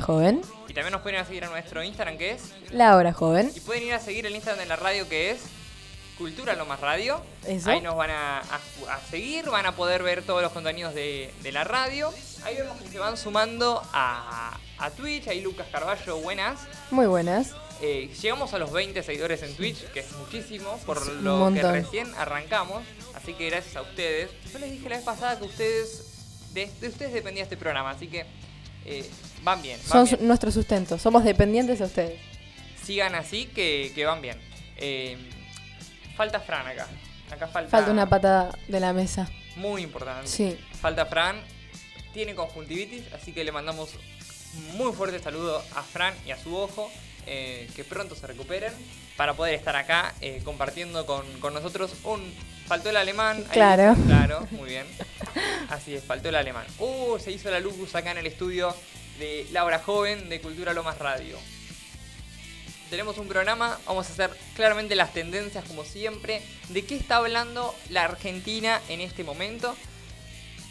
Joven. Y también nos pueden ir a seguir a nuestro Instagram que es. La Hora Joven. Y pueden ir a seguir el Instagram de la radio que es Cultura Lo Más Radio. Eso. Ahí nos van a, a- a seguir, van a poder ver todos los contenidos de, de la radio. Ahí vemos que se van sumando a, a Twitch. Ahí Lucas Carballo, buenas. Muy buenas. Eh, llegamos a los 20 seguidores en Twitch, que es muchísimo, por lo que recién arrancamos. Así que gracias a ustedes. Yo les dije la vez pasada que ustedes de, de ustedes dependía este programa, así que eh, van bien. van Son bien. nuestro sustento. Somos dependientes de ustedes. Sigan así, que, que van bien. Eh, falta Fran acá. Acá falta, Falta una patada de la mesa. muy importante. Sí. Falta Fran. Tiene conjuntivitis, así que le mandamos muy fuerte saludo a Fran y a su ojo. eh, que pronto se recuperen para poder estar acá eh, compartiendo con, con nosotros un... Faltó el alemán. Claro. dice, claro, muy bien. Así es, faltó el alemán. Uh, se hizo la luz acá en el estudio de Laura Joven de Cultura Lomas Radio. Tenemos un programa, vamos a hacer claramente las tendencias como siempre, de qué está hablando la Argentina en este momento.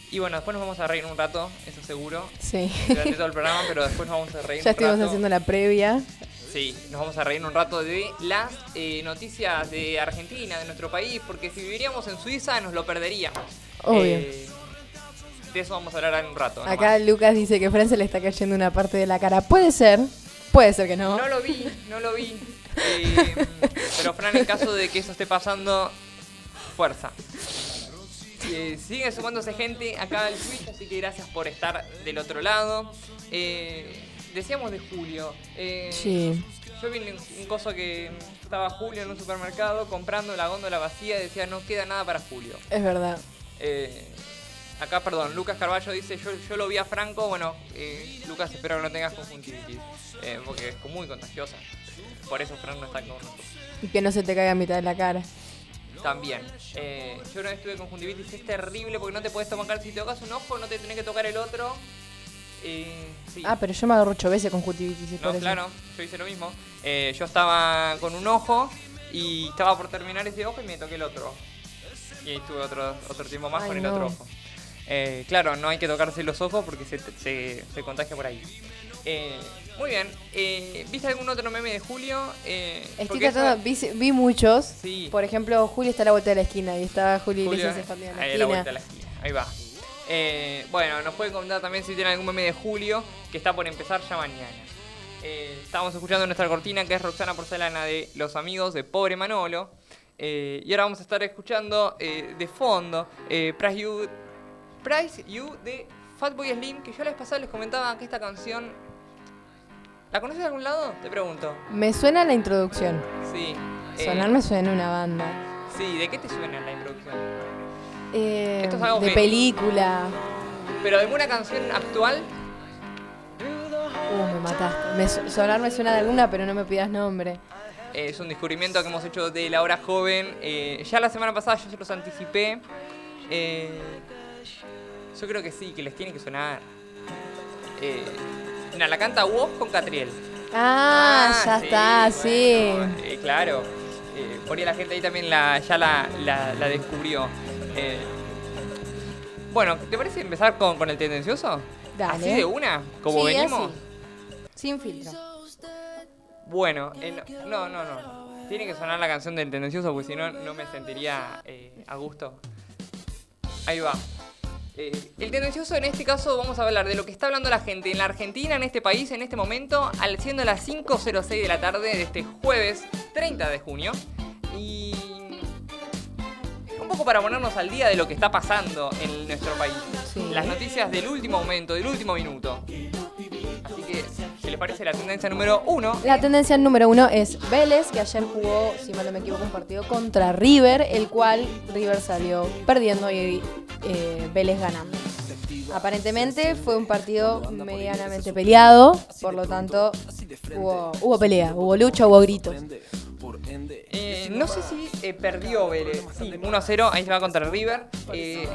Y bueno, después nos vamos a reír un rato, eso seguro, Sí. durante todo el programa, pero después nos vamos a reír ya un estuvimos rato. haciendo la previa. Sí, nos vamos a reír un rato de las eh, noticias de Argentina, de nuestro país, porque si viviríamos en Suiza nos lo perderíamos. Obvio. Eh, de eso vamos a hablar en un rato. nomás. Acá Lucas dice que Fran se le está cayendo una parte de la cara. Puede ser. Puede ser que no. No lo vi, no lo vi. Eh, pero Fran, en caso de que eso esté pasando, fuerza. Eh, sigue sumándose gente acá al Twitch, así que gracias por estar del otro lado. Eh, decíamos de Julio. eh, Sí. Yo vi un, coso que estaba Julio en un supermercado comprando la góndola vacía y decía no queda nada para Julio. Es verdad. Eh, acá, perdón, Lucas Carballo dice, yo, yo lo vi a Franco, bueno, eh, Lucas espero que no tengas conjuntivitis, eh, porque es muy contagiosa. Por eso Franco no está con nosotros. Y que no se te caiga a mitad de la cara. También. Eh, yo una vez tuve conjuntivitis, es terrible porque no te puedes tocar, si te tocas un ojo no te tenés que tocar el otro. Eh, sí. Ah, pero yo me agarro ocho veces con conjuntivitis. No, claro, yo hice lo mismo. Eh, yo estaba con un ojo y estaba por terminar ese ojo y me toqué el otro. Y ahí estuve otro, otro tiempo más Ay, con el no. otro ojo. Eh, claro, no hay que tocarse los ojos porque se, se, se contagia por ahí. Eh, muy bien. Eh, ¿Viste algún otro meme de Julio? Eh, Estoy tratando, vi, vi muchos. Sí. Por ejemplo, Julio está a la vuelta de la esquina y está Julio, Julio, Iglesias la ahí esquina. la vuelta de la esquina. Ahí va. Eh, bueno, nos pueden comentar también si tienen algún meme de Julio, que está por empezar ya mañana. Eh, estamos escuchando nuestra cortina, que es Roxana Porcelana de Los Amigos de Pobre Manolo. Eh, y ahora vamos a estar escuchando eh, de fondo Price, you, Price You de Fatboy Slim, que yo la vez pasada les comentaba que esta canción... ¿La conoces de algún lado? Te pregunto. Me suena la introducción. Sí. Sonar me suena una banda. Sí, ¿de qué te suena la introducción? Eh, Esto es algo de que- película. ¿Pero alguna canción actual? Uh, me mataste. Me su- sonar me suena de alguna, pero no me pidas nombre. Eh, es un descubrimiento que hemos hecho de la hora joven. Eh, ya la semana pasada yo se los anticipé. Eh, yo creo que sí, que les tiene que sonar. Eh, mira, la canta Woz con Catriel. Ah, ya sí, está, sí. bueno, eh, claro. Eh, por ahí la gente ahí también la, ya la, la- la descubrió. Eh, bueno, ¿te parece empezar con, con el tendencioso? Dale. ¿Así de una? ¿Como Sí, venimos? así. Sin filtro. Bueno, eh, no, no, no. Tiene que sonar la canción del tendencioso porque si no, no me sentiría eh, a gusto. Ahí va. Eh, el tendencioso en este caso vamos a hablar de lo que está hablando la gente en la Argentina, en este país, en este momento, al siendo las 5.06 de la tarde de este jueves 30 de junio. Y poco para ponernos al día de lo que está pasando en nuestro país. Sí. Las noticias del último momento, del último minuto. Así que, si les parece la tendencia número uno, La tendencia número uno es Vélez, que ayer jugó, si mal no me equivoco, un partido contra River, el cual River salió perdiendo y eh, Vélez ganando. Aparentemente fue un partido medianamente peleado, por lo tanto hubo, hubo pelea, hubo lucha, hubo gritos. Eh, no sé si eh, perdió Vélez. Sí, 1 a 0, ahí se va contra River. Eh,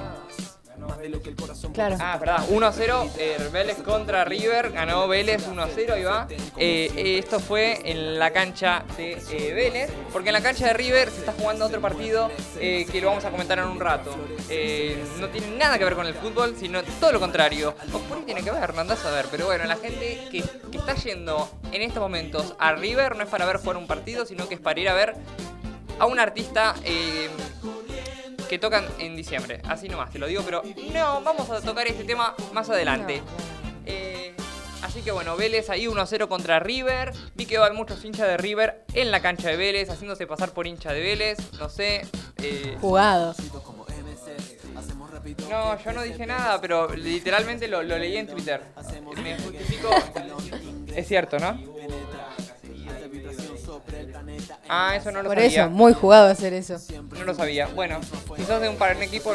Claro. Ah, verdad, 1-0, eh, Vélez contra River, ganó Vélez 1-0, ahí va. Eh, eh, esto fue en la cancha de eh, Vélez, porque en la cancha de River se está jugando otro partido eh, que lo vamos a comentar en un rato. Eh, no tiene nada que ver con el fútbol, sino todo lo contrario. O por ahí tiene que ver, no andás a ver, pero bueno, la gente que, que está yendo en estos momentos a River no es para ver jugar un partido, sino que es para ir a ver a un artista eh, que tocan en diciembre. Así nomás, te lo digo, pero no, vamos a tocar este tema más adelante. Eh, así que bueno, Vélez ahí 1-0 contra River. Vi que hay muchos hinchas de River en la cancha de Vélez, haciéndose pasar por hincha de Vélez. No sé. eh, Jugados. no, yo no dije nada, pero literalmente lo, lo leí en Twitter. Me justifico. Es cierto, ¿no? Ah, eso no lo Por sabía. eso, muy jugado hacer eso. No lo sabía. Bueno, si sos de un par de equipo,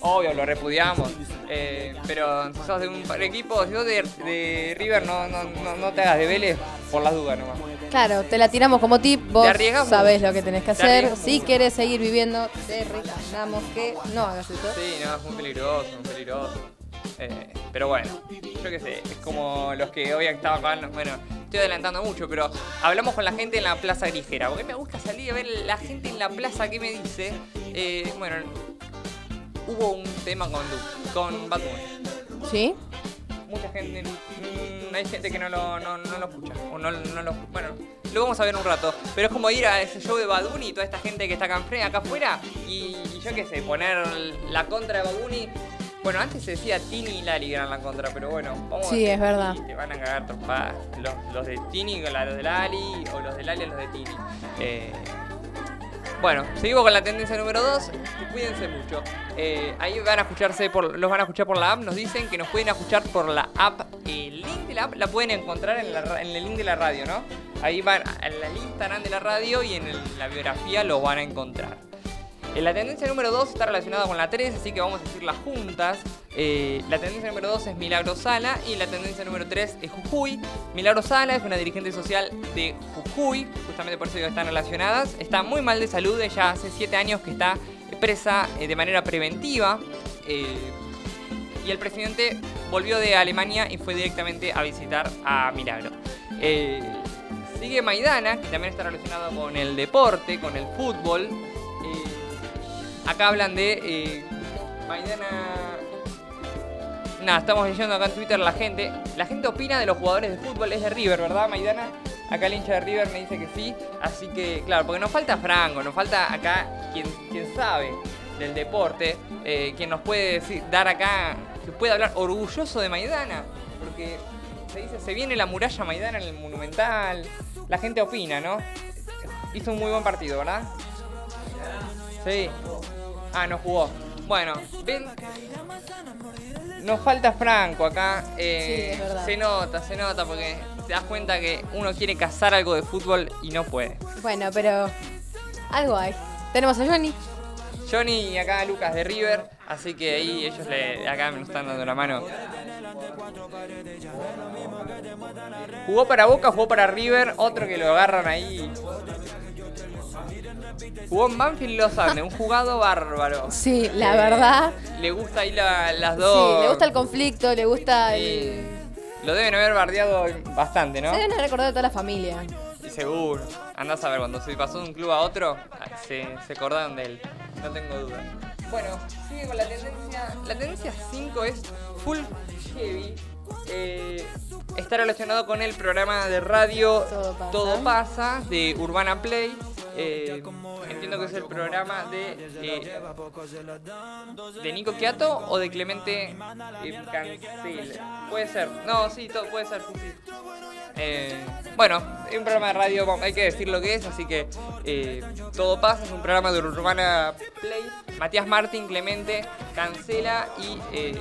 obvio, lo repudiamos. Eh, pero si sos de un par de equipo, si sos de, de River, no, no, no, no te hagas de Vélez por las dudas nomás. Claro, te la tiramos como tip, vos sabés lo que tenés que hacer. Si querés seguir viviendo, te recomendamos que no hagas eso. Sí, no, es muy peligroso, muy peligroso. Eh, pero bueno, yo qué sé, es como los que hoy estaban bueno, estoy adelantando mucho, pero hablamos con la gente en la Plaza Grijera, porque me gusta salir a ver la gente en la plaza que me dice. Eh, bueno, hubo un tema con, con Bad Bunny. ¿Sí? mucha gente, mm, hay gente que no lo, no, no lo escucha. O no, no lo, bueno, lo vamos a ver un rato. Pero es como ir a ese show de Baduni y toda esta gente que está acá, afuera y, y yo qué sé, poner la contra de Baduni. Bueno, antes se decía Tini y Lali eran la contra, pero bueno, vamos a Sí, decir, es verdad. te van a cagar trompadas. Los, los de Tini con la- los de Lali o los de Lali a los de Tini. Eh, bueno, seguimos con la tendencia número 2. Cuídense mucho. Eh, ahí van a escucharse por, los van a escuchar por la app. Nos dicen que nos pueden escuchar por la app. El link de la app la pueden encontrar en, la el link de la radio, ¿no? Ahí van en el Instagram de la radio y en el- la biografía lo van a encontrar. Eh, la tendencia número 2 está relacionada con la 3, así que vamos a decirlas juntas. Eh, la tendencia número 2 es Milagro Sala y la tendencia número 3 es Jujuy. Milagro Sala es una dirigente social de Jujuy, justamente por eso están relacionadas. Está muy mal de salud, ella hace 7 años que está presa eh, de manera preventiva. y el presidente volvió de Alemania y fue directamente a visitar a Milagro. Sigue Maidana, que también está relacionado con el deporte, con el fútbol. Acá hablan de eh, Maidana. Nada, estamos leyendo acá en Twitter la gente. La gente opina de los jugadores de fútbol. Es de River, ¿verdad, Maidana? Acá el hincha de River me dice que sí. Así que, claro, porque nos falta Franco, nos falta acá quien, quien sabe del deporte, eh, quien nos puede decir, dar acá, que puede hablar orgulloso de Maidana. Porque se dice, se viene la muralla Maidana en el Monumental. La gente opina, ¿no? Hizo un muy buen partido, ¿verdad? Sí. Ah, no jugó. Bueno, ven. Nos falta Franco acá. eh, Sí, es verdad. se nota, se nota porque te das cuenta que uno quiere cazar algo de fútbol y no puede. Bueno, pero algo hay. Tenemos a Johnny. Johnny y acá Lucas de River, así que ahí ellos le, acá me están dando la mano. Jugó para Boca, jugó para River, otro que lo agarran ahí. Jugó en Banfield y los Andes, un jugado bárbaro. Sí, la Eh, verdad. Le gusta ahí la- las dos. Sí, le gusta el conflicto, le gusta Sí. el... Lo deben haber bardeado bastante, ¿no? Se deben recordar de toda la familia. Y seguro. Andás a ver, cuando se pasó de un club a otro, se, se acordaron de él. No tengo duda. Bueno, sigue con la tendencia. La tendencia 5 es Full Heavy. Eh, está relacionado con el programa de radio Todo pasa. Todo Pasa de Urbana Play. Eh, entiendo que es el programa de eh, de Nico Quiato o de Clemente eh, Cancela. Puede ser. No, sí, todo puede ser. Sí, sí. Eh, bueno, es un programa de radio, hay que decir lo que es, así que eh, todo pasa, es un programa de Urbana Play. Matías Martín, Clemente, Cancela y eh,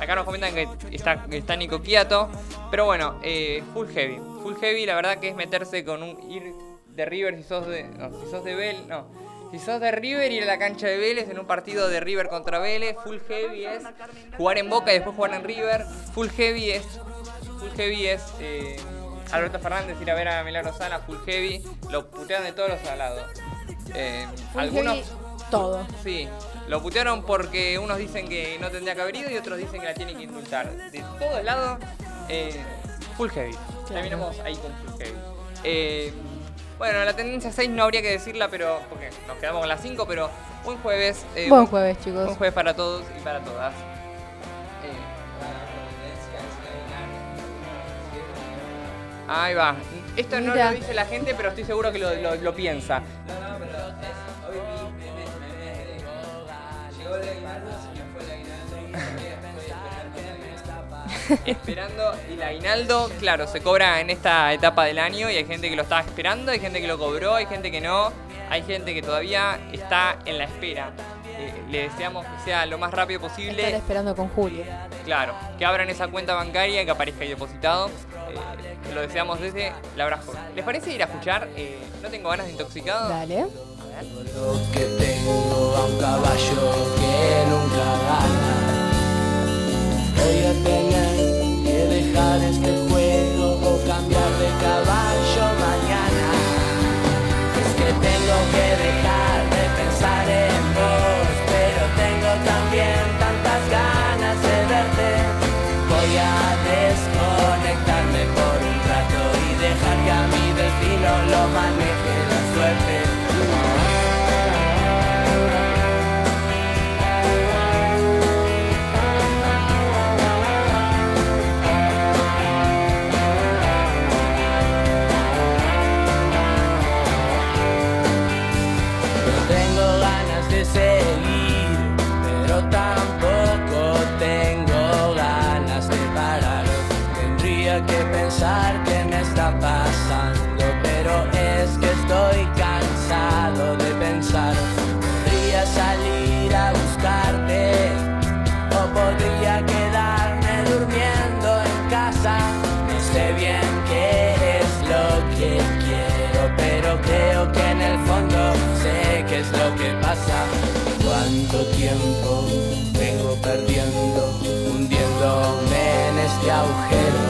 acá nos comentan que está, que está Nico Quiato. Pero bueno, eh, full heavy. Full heavy, la verdad que es meterse con un ir de River si sos de. No, si sos de Bell, no. Si sos de River, ir a la cancha de Vélez en un partido de River contra Vélez. Full heavy es jugar en Boca y después jugar en River. Full heavy es. Full heavy es. eh, Alberto Fernández ir a ver a Milagro Sala. Full heavy. Lo putean de todos los lados. Eh, algunos. heavy, todo. Sí, Lo putearon porque unos dicen que no tendría que haber ido y otros dicen que la tienen que indultar. De todos lados, eh, full heavy. Terminamos ahí con full heavy. Eh, bueno, la tendencia 6 no habría que decirla, pero porque nos quedamos con la 5, pero buen jueves. eh, Buen jueves, chicos. Buen jueves para todos y para todas. Eh, Ahí va. Esto no lo dice la gente, pero estoy seguro que lo, lo- lo piensa. Esperando y el aguinaldo, claro, se cobra en esta etapa del año y hay gente que lo estaba esperando, hay gente que lo cobró, hay gente que no, hay gente que todavía está en la espera. Eh, le deseamos que sea lo más rápido Estar posible. esperando con Julio. Claro, que abran esa cuenta bancaria y que aparezca ahí depositado. Eh, lo deseamos desde la Abrajo. ¿Les parece ir a escuchar? eh, no tengo ganas de intoxicado. Dale. Lo que tengo a un caballo que nunca gana. Voy a tener este juego o cambiar de caballo mañana. Es que tengo que dejar de pensar en vos, pero tengo también tantas ganas de verte. Voy a desconectarme por un rato y dejar que a mi destino lo maneje ¿Cuánto tiempo vengo perdiendo, hundiéndome en este agujero?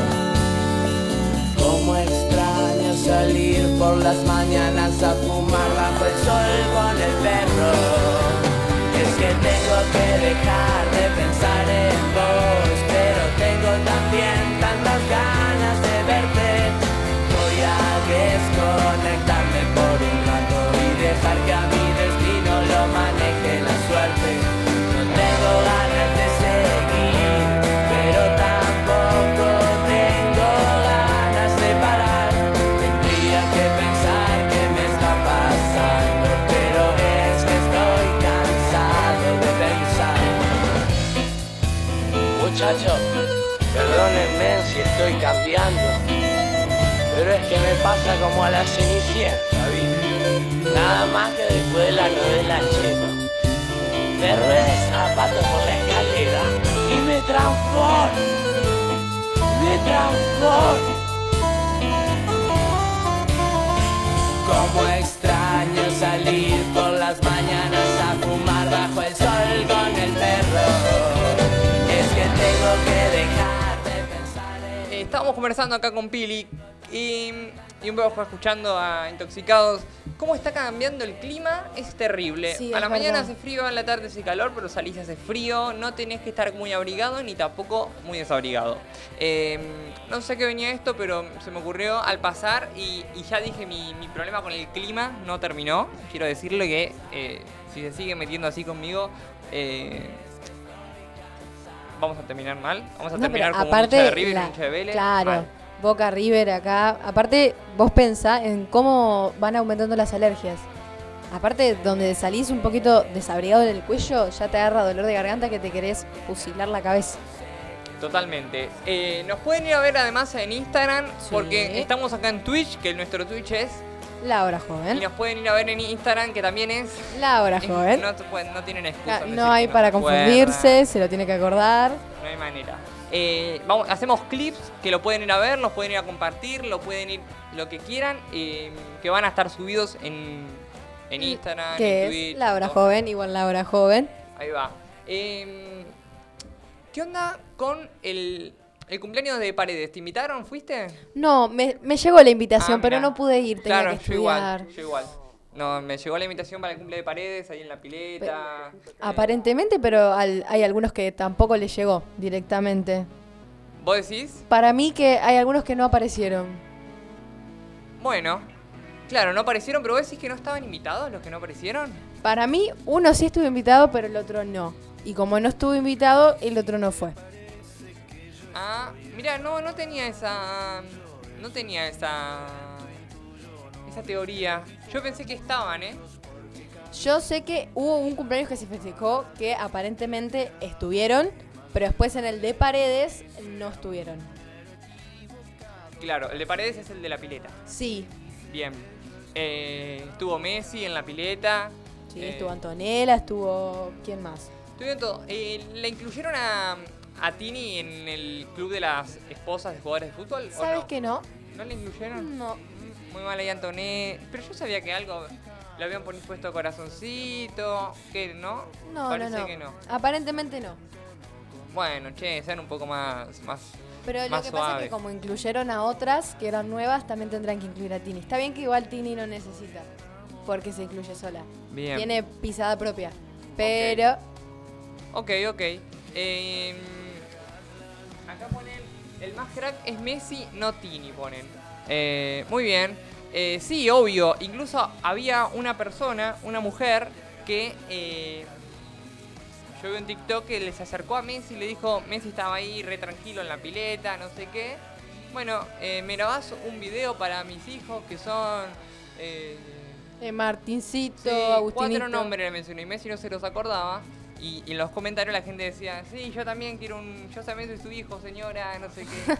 Cómo extraño salir por las mañanas a fumar bajo el sol con el perro. Es que tengo que dejar de pensar en vos, pero tengo también es que me pasa como a la cenicienta, ¿viste? Nada más que después de la novela Chema. Me rueda el zapato por la escalera y me transformo. Me transformo. Como extraño salir por las mañanas a fumar bajo el sol con el perro. Es que tengo que dejar de pensar en... Conversando acá con Pili y, y un poco fue escuchando a Intoxicados. ¿Cómo está cambiando el clima? Es terrible. Sí, a la mañana hace frío, a la tarde hace calor, pero salís hace frío. No tenés que estar muy abrigado ni tampoco muy desabrigado. Eh, no sé qué venía esto, pero se me ocurrió al pasar y, y ya dije mi, mi problema con el clima no terminó. Quiero decirle que eh, si se sigue metiendo así conmigo... eh, Vamos a terminar mal. Vamos a No, terminar como un hincha de aparte, River y un hincha de Vélez. claro, mal. Boca River acá. Aparte, vos pensá en cómo van aumentando las alergias. Aparte, donde salís un poquito desabrigado en el cuello, ya te agarra dolor de garganta que te querés fusilar la cabeza. Totalmente. Eh, nos pueden ir a ver además en Instagram, Sí. porque estamos acá en Twitch, que nuestro Twitch es. La hora Y joven. nos pueden ir a ver en Instagram, que también es. La hora joven. No, pueden- no tienen excusa. Ah, No hay para confundirse, se lo tiene que acordar. No hay manera. Eh, vamos, hacemos clips que lo pueden ir a ver, los pueden ir a compartir, lo pueden ir lo que quieran, eh, que van a estar subidos en, en Instagram, en Que Twitch. es la hora todo. joven, igual la hora joven. Ahí va. Eh, ¿Qué onda con el, el cumpleaños de Paredes? ¿Te invitaron? ¿Fuiste? No, me, me llegó la invitación, Ah, pero no pude ir, tenía claro, que yo estudiar. igual, yo igual. No, me llegó la invitación para el cumple de paredes ahí en la pileta. eh, Aparentemente, pero al- hay algunos que tampoco les llegó directamente. ¿Vos decís? Para mí que hay algunos que no aparecieron. Bueno, claro, no aparecieron, pero vos decís que no estaban invitados los que no aparecieron. Para mí, uno sí estuvo invitado, pero el otro no. Y como no estuvo invitado, el otro no fue. Ah, mira, no, no tenía esa. No tenía esa. Esa teoría. Yo pensé que estaban, ¿eh? Yo sé que hubo un cumpleaños que se festejó que aparentemente estuvieron, pero después en el de Paredes no estuvieron. Claro, el de paredes es el de la pileta. Sí, Bien. Eh, estuvo Messi en la pileta. sí, Eh, estuvo Antonella, estuvo... ¿Quién más? Estuvieron todo. Eh, ¿La incluyeron a, a Tini en el club de las esposas de jugadores de fútbol? o ¿Sabes no? que no? ¿No la incluyeron? No. Muy mal ahí Antoné. Pero yo sabía que algo le habían puesto corazoncito. ¿Qué? ¿No? No, Parece no, no. que no. Aparentemente no. Bueno, che, sean un poco más. más Pero lo que pasa es que como incluyeron a otras que eran nuevas, también tendrán que incluir a Tini. Está bien que igual Tini no necesita, porque se incluye sola. bien. Tiene pisada propia. Pero Ok, ok. Eh, acá ponen. El más crack es Messi, no Tini, ponen. Eh, muy bien. Eh, sí, obvio. Incluso había una persona, una mujer, que. eh, yo vi en TikTok que les acercó a Messi y le dijo: Messi estaba ahí re tranquilo en la pileta, no sé qué. Bueno, eh, me grabás un video para mis hijos que son. eh, eh, Martincito, Sí, Agustinito. cuatro nombres le mencionó y Messi no se los acordaba. Y, y en los comentarios la gente decía, sí, yo también quiero un... Yo también soy su hijo, señora, no sé qué.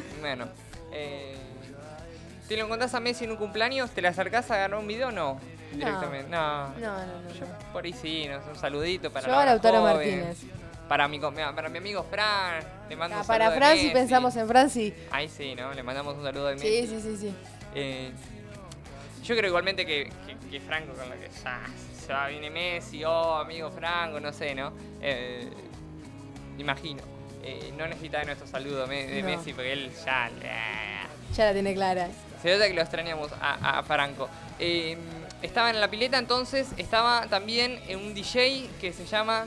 bueno, eh, ¿te lo encontrás a Messi en un cumpleaños? ¿Te le acercás a agarrar un video o no? Directamente. No. No, no, no. Yo no. por ahí sí, no un saludito para Yo la a hora Lautaro joven. Martínez. Para mi, para mi amigo Fran, le mando Ah, un para saludo de Fran, si pensamos en Fran, sí. Ahí sí, ¿no? Le mandamos un saludo de Messi. Sí, sí, sí, sí. Eh, yo creo igualmente que, que- que Franco con lo que ya viene Messi, oh, amigo Franco, no sé, ¿no? Eh, imagino. Eh, no necesita de nuestro saludo de. Messi porque él ya... Ya la tiene clara. Se nota que lo extrañamos a, a Franco. Eh, estaba en la pileta entonces, estaba también en un DJ que se llama...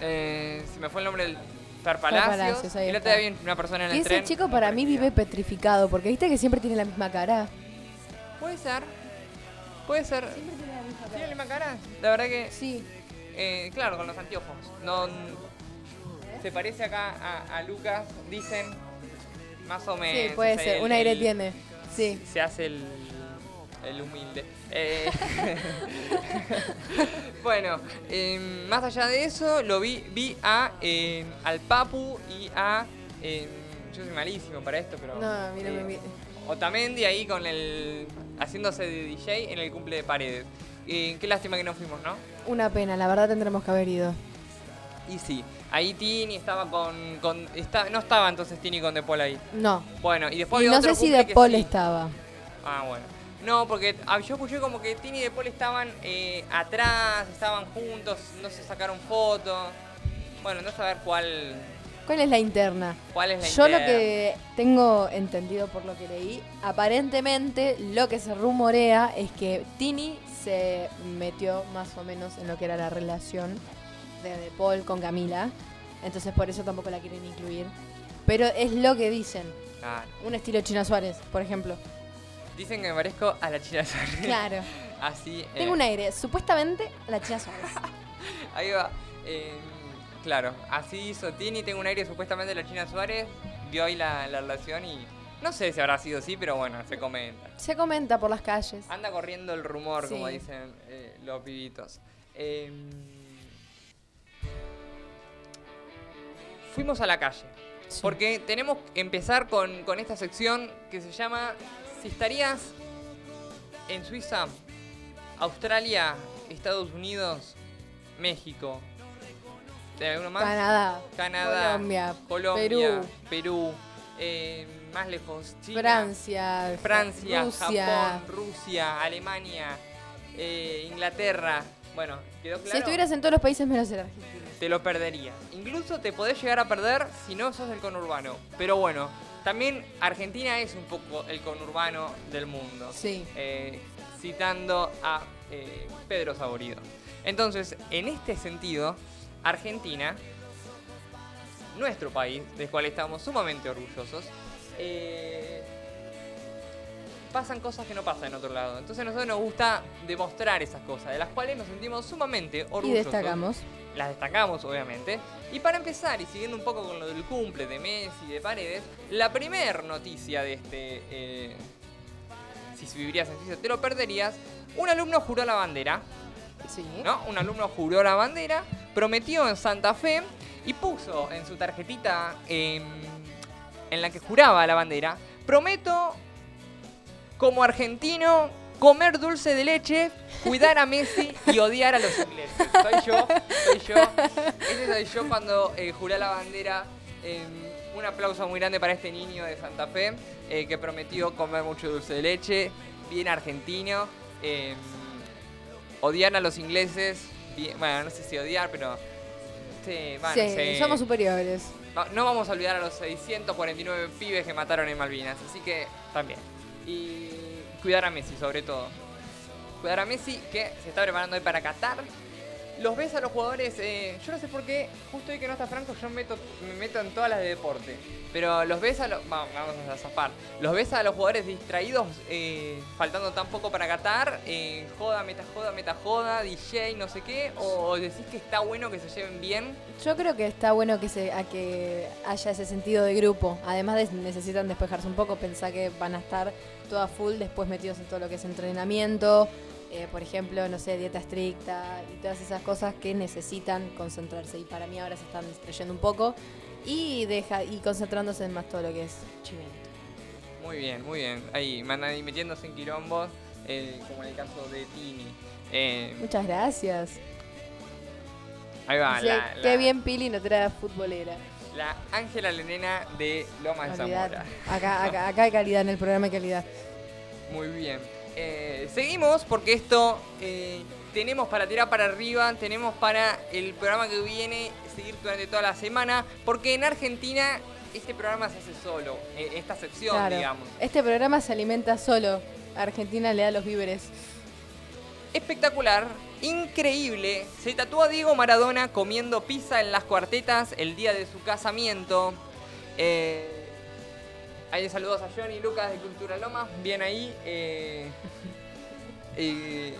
eh, se me fue el nombre del... Per Palacios. Palacios, otro está. día vi una persona en el ese tren. chico muy para mí vive petrificado, porque viste que siempre tiene la misma cara. Puede ser. Puede ser. ¿Tiene la misma cara? La verdad que... Sí. Eh, claro, con los anteojos. No, se parece acá a, a Lucas, dicen, más o menos. Sí, puede o sea, ser. el- Un aire el- tiene. Sí. Se hace el, el humilde. Eh, bueno, eh, más allá de eso, lo vi, vi a eh, al Papu y a. eh, yo soy malísimo para esto, pero. No, a mí no me eh, vi- Otamendi ahí con el. haciéndose de DJ en el cumple de paredes. Eh, qué lástima que no fuimos, ¿no? Una pena, la verdad tendremos que haber ido. Y sí, ahí Tini estaba con. con está, no estaba entonces Tini con De Paul ahí. No. Bueno, y después Y había no sé si De Paul sí. estaba. Ah, bueno. No, porque ah, yo escuché como que Tini y De Paul estaban eh, atrás, estaban juntos, no se sacaron fotos. Bueno, no saber cuál, ¿Cuál es la interna? cuál es la Yo lo que tengo entendido por lo que leí, aparentemente lo que se rumorea es que Tini se metió más o menos en lo que era la relación de De Paul con Camila. Entonces por eso tampoco la quieren incluir. Pero es lo que dicen. Claro. Un estilo China Suárez, por ejemplo. Dicen que me parezco a la China Suárez. Claro. Así. eh, Tengo un aire, supuestamente, a la China Suárez. Ahí va. Eh, claro, así hizo Tini, tengo un aire supuestamente la China Suárez. Vio ahí la, la relación y. No sé si habrá sido así, pero bueno, se comenta. Se comenta por las calles. Anda corriendo el rumor, como dicen eh, los pibitos. Eh, fuimos a la calle. Sí. Porque tenemos que empezar con, con esta sección que se llama Si estarías en Suiza, Australia, Estados Unidos, México. ¿De alguno más? Canadá, Canadá, Colombia, Colombia, Perú, Perú, eh, más lejos, China, Francia, Francia, Rusia. Japón, Rusia, Alemania, eh, Inglaterra. Bueno, ¿quedó claro? Si estuvieras en todos los países menos en Argentina. Te lo perderías. Incluso te podés llegar a perder si no sos del conurbano. Pero bueno, también Argentina es un poco el conurbano del mundo. Sí. Eh, citando a eh, Pedro Saborido. Entonces, en este sentido, Argentina, nuestro país, del cual estamos sumamente orgullosos, eh, pasan cosas que no pasan en otro lado. Entonces a nosotros nos gusta demostrar esas cosas, de las cuales nos sentimos sumamente Y orgullosos. destacamos. Las destacamos, obviamente. Y para empezar, y siguiendo un poco con lo del cumple de Messi y de Paredes, la primer noticia de este... eh, si vivirías en Suiza te lo perderías. Un alumno juró la bandera, Sí. ¿no? Un alumno juró la bandera, prometió en Santa Fe y puso en su tarjetita em, en la que juraba la bandera, prometo como argentino comer dulce de leche, cuidar a Messi y odiar a los ingleses. Soy yo, soy yo. Ese soy yo cuando eh, juré la bandera. Em, un aplauso muy grande para este niño de Santa Fe eh, que prometió comer mucho dulce de leche, bien argentino. em, odiar a los ingleses, bien- bueno, no sé si odiar, pero... sí, bueno, Sí, sí. somos superiores. No, no vamos a olvidar a los 649 pibes que mataron en Malvinas, así que también. Y cuidar a Messi, sobre todo. Cuidar a Messi, que se está preparando hoy para Qatar. Los ves a los jugadores, eh, yo no sé por qué, justo hoy que no está Franco, yo me meto, me meto en todas las de deporte. Pero los ves a los. Vamos, a zafar. Los ves a los jugadores distraídos, eh, faltando tan poco para Qatar, eh, joda, meta joda, meta joda, DJ, no sé qué. O decís que está bueno que se lleven bien. Yo creo que está bueno que se a que haya ese sentido de grupo. Además de necesitan despejarse un poco, pensá que van a estar toda full después metidos en todo lo que es entrenamiento, eh, por ejemplo, no sé, dieta estricta y todas esas cosas que necesitan concentrarse. Y para mí ahora se están distrayendo un poco y deja y concentrándose en más todo lo que es chivento. Muy bien, muy bien. Ahí, ahí metiéndose en quilombos, eh, como en el caso de Tini. Eh, Muchas gracias. ahí va, la, Qué la- bien Pili no trae futbolera. la Ángela Lenena de Lomas de. Zamora. Acá, acá, acá hay calidad en el programa hay calidad. Muy bien. Eh, seguimos porque esto eh, tenemos para tirar para arriba, tenemos para el programa que viene seguir durante toda la semana, porque en Argentina este programa se hace solo, eh, esta sección, Claro. digamos. Este programa se alimenta solo. Argentina le da los víveres. espectacular, increíble. Se tatúa a Diego Maradona comiendo pizza en las cuartetas el día de su casamiento. Eh, ahí saludos a Johnny Lucas de Cultura Loma. Bien ahí. eh,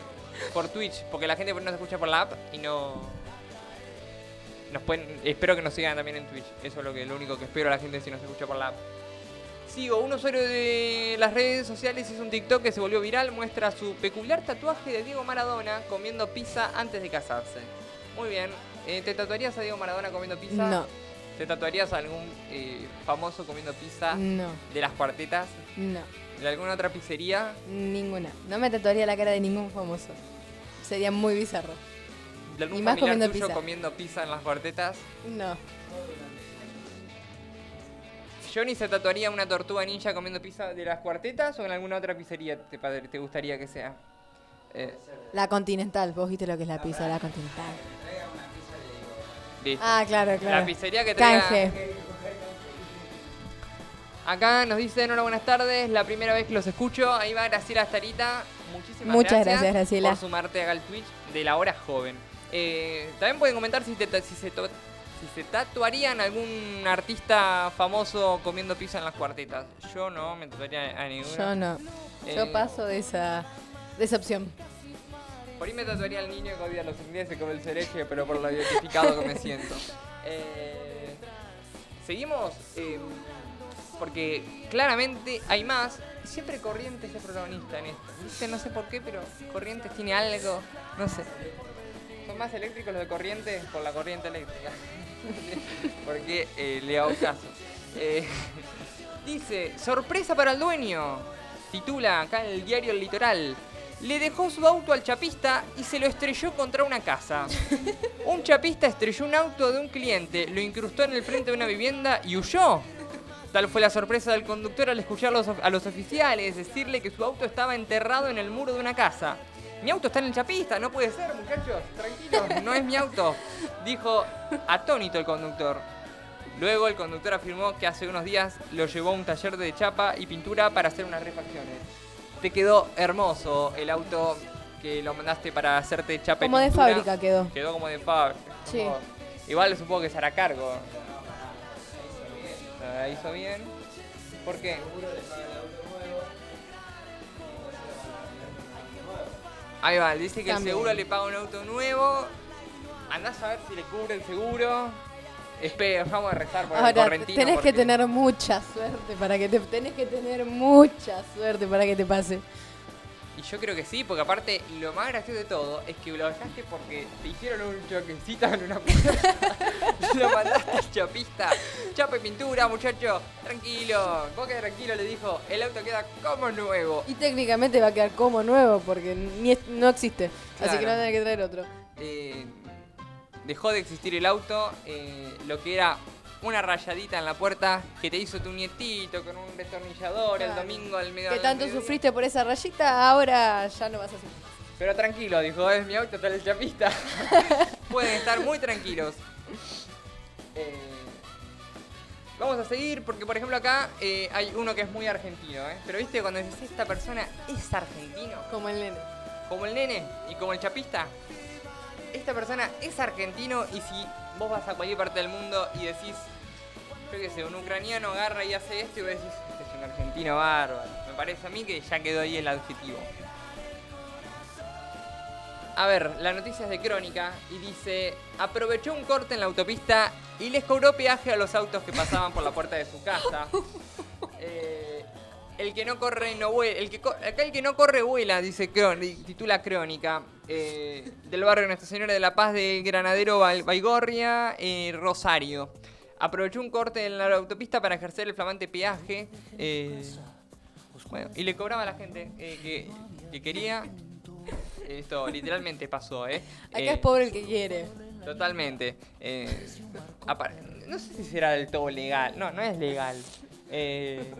por Twitch, porque la gente no se escucha por la app y no. Nos pueden, espero que nos sigan también en Twitch. Eso es lo único que espero a la gente si nos escucha por la app. Sigo, un usuario de las redes sociales hizo un TikTok que se volvió viral, muestra su peculiar tatuaje de Diego Maradona comiendo pizza antes de casarse. Muy bien, eh, ¿te tatuarías a Diego Maradona comiendo pizza? No, ¿Te tatuarías a algún eh, famoso comiendo pizza no, de las cuartetas? no. ¿De alguna otra pizzería? Ninguna. No me tatuaría la cara de ningún famoso. Sería muy bizarro. ¿De algún Y más comiendo tuyo pizza. comiendo pizza en las cuartetas? No. ¿Johnny se tatuaría una tortuga ninja comiendo pizza de las cuartetas o en alguna otra pizzería te, te gustaría que sea? Eh, La continental. Vos viste lo que es la pizza, la continental. Listo. Ah, claro, claro. La pizzería que traiga... Canje. Acá nos dicen hola, buenas tardes, la primera vez que los escucho. Ahí va Graciela Starita. Muchísimas Muchas gracias, gracias, Graciela. por sumarte acá al Twitch de la hora joven. Eh, también pueden comentar si, te si, se to- si se tatuarían algún artista famoso comiendo pizza en las cuartetas. Yo no, me tatuaría a ninguno. Yo no. Yo Eh, paso de esa, de esa opción. Por ahí me tatuaría al niño que odia a los ingleses como el cereje, pero por lo identificado que me siento. Eh, Seguimos, eh, porque claramente hay más. Siempre Corrientes es protagonista en esto. ¿Viste? No sé por qué, pero Corrientes tiene algo. No sé. Son más eléctricos los de Corrientes por la corriente eléctrica. porque eh, le hago caso. Eh, dice: Sorpresa para el dueño. Titula acá en el diario El Litoral. Le dejó su auto al chapista y se lo estrelló contra una casa. Un chapista estrelló un auto de un cliente, lo incrustó en el frente de una vivienda y huyó. Tal fue la sorpresa del conductor al escuchar los a los oficiales decirle que su auto estaba enterrado en el muro de una casa. Mi auto está en el chapista, no puede ser, muchachos, tranquilos, no es mi auto, dijo atónito el conductor. Luego el conductor afirmó que hace unos días lo llevó a un taller de chapa y pintura para hacer unas refacciones. Te quedó hermoso el auto que lo mandaste para hacerte chapa Como de fábrica quedó. Quedó como de fábrica. Sí. Como- Igual supongo que se hará cargo. La hizo bien. ¿Por qué? Ahí va, dice que También. el seguro le paga un auto nuevo. Andás a ver si le cubre el seguro. Espera, vamos a rezar por el Ahora, correntino. tenés que tener mucha suerte para que te... Tenés que tener mucha suerte para que te pase. Y yo creo que sí, porque aparte lo más gracioso de todo es que lo dejaste porque te hicieron un choquecito en una puerta. lo mandaste al chapista. Chapa y pintura, muchacho. Tranquilo. Vos quedá tranquilo, le dijo. El auto queda como nuevo. Y técnicamente va a quedar como nuevo porque ni es- no existe. Así que no tenés que traer otro. Eh, dejó de existir el auto. eh, lo que era una rayadita en la puerta que te hizo tu nietito con un destornillador el domingo al medio Que tanto mediodía. sufriste por esa rayita, ahora ya no vas a sufrir. Pero tranquilo, dijo, es mi auto, está el chapista. Pueden estar muy tranquilos. Eh, vamos a seguir porque, por ejemplo, acá eh, hay uno que es muy argentino, ¿eh? Pero viste, cuando dices, esta persona es argentino, Como el nene. como el nene y como el chapista, esta persona es argentino y si vos vas a cualquier parte del mundo y decís, yo qué sé, un ucraniano agarra y hace esto y vos decís, este es un argentino bárbaro. Me parece a mí que ya quedó ahí el adjetivo. A ver, la noticia es de Crónica y dice, aprovechó un corte en la autopista y les cobró peaje a los autos que pasaban por la puerta de su casa. Eh, el que no corre no vuela. El que acá el que no corre vuela, dice Crón- titula Crónica. eh, del barrio Nuestra Señora de la Paz de Granadero Baigorria, eh, Rosario. Aprovechó un corte en la autopista para ejercer el flamante peaje. eh, bueno, y le cobraba a la gente eh, que, que quería. Esto literalmente pasó, ¿eh? Acá es pobre el que quiere. Totalmente. No sé si será del todo legal. No, no es legal. Eh,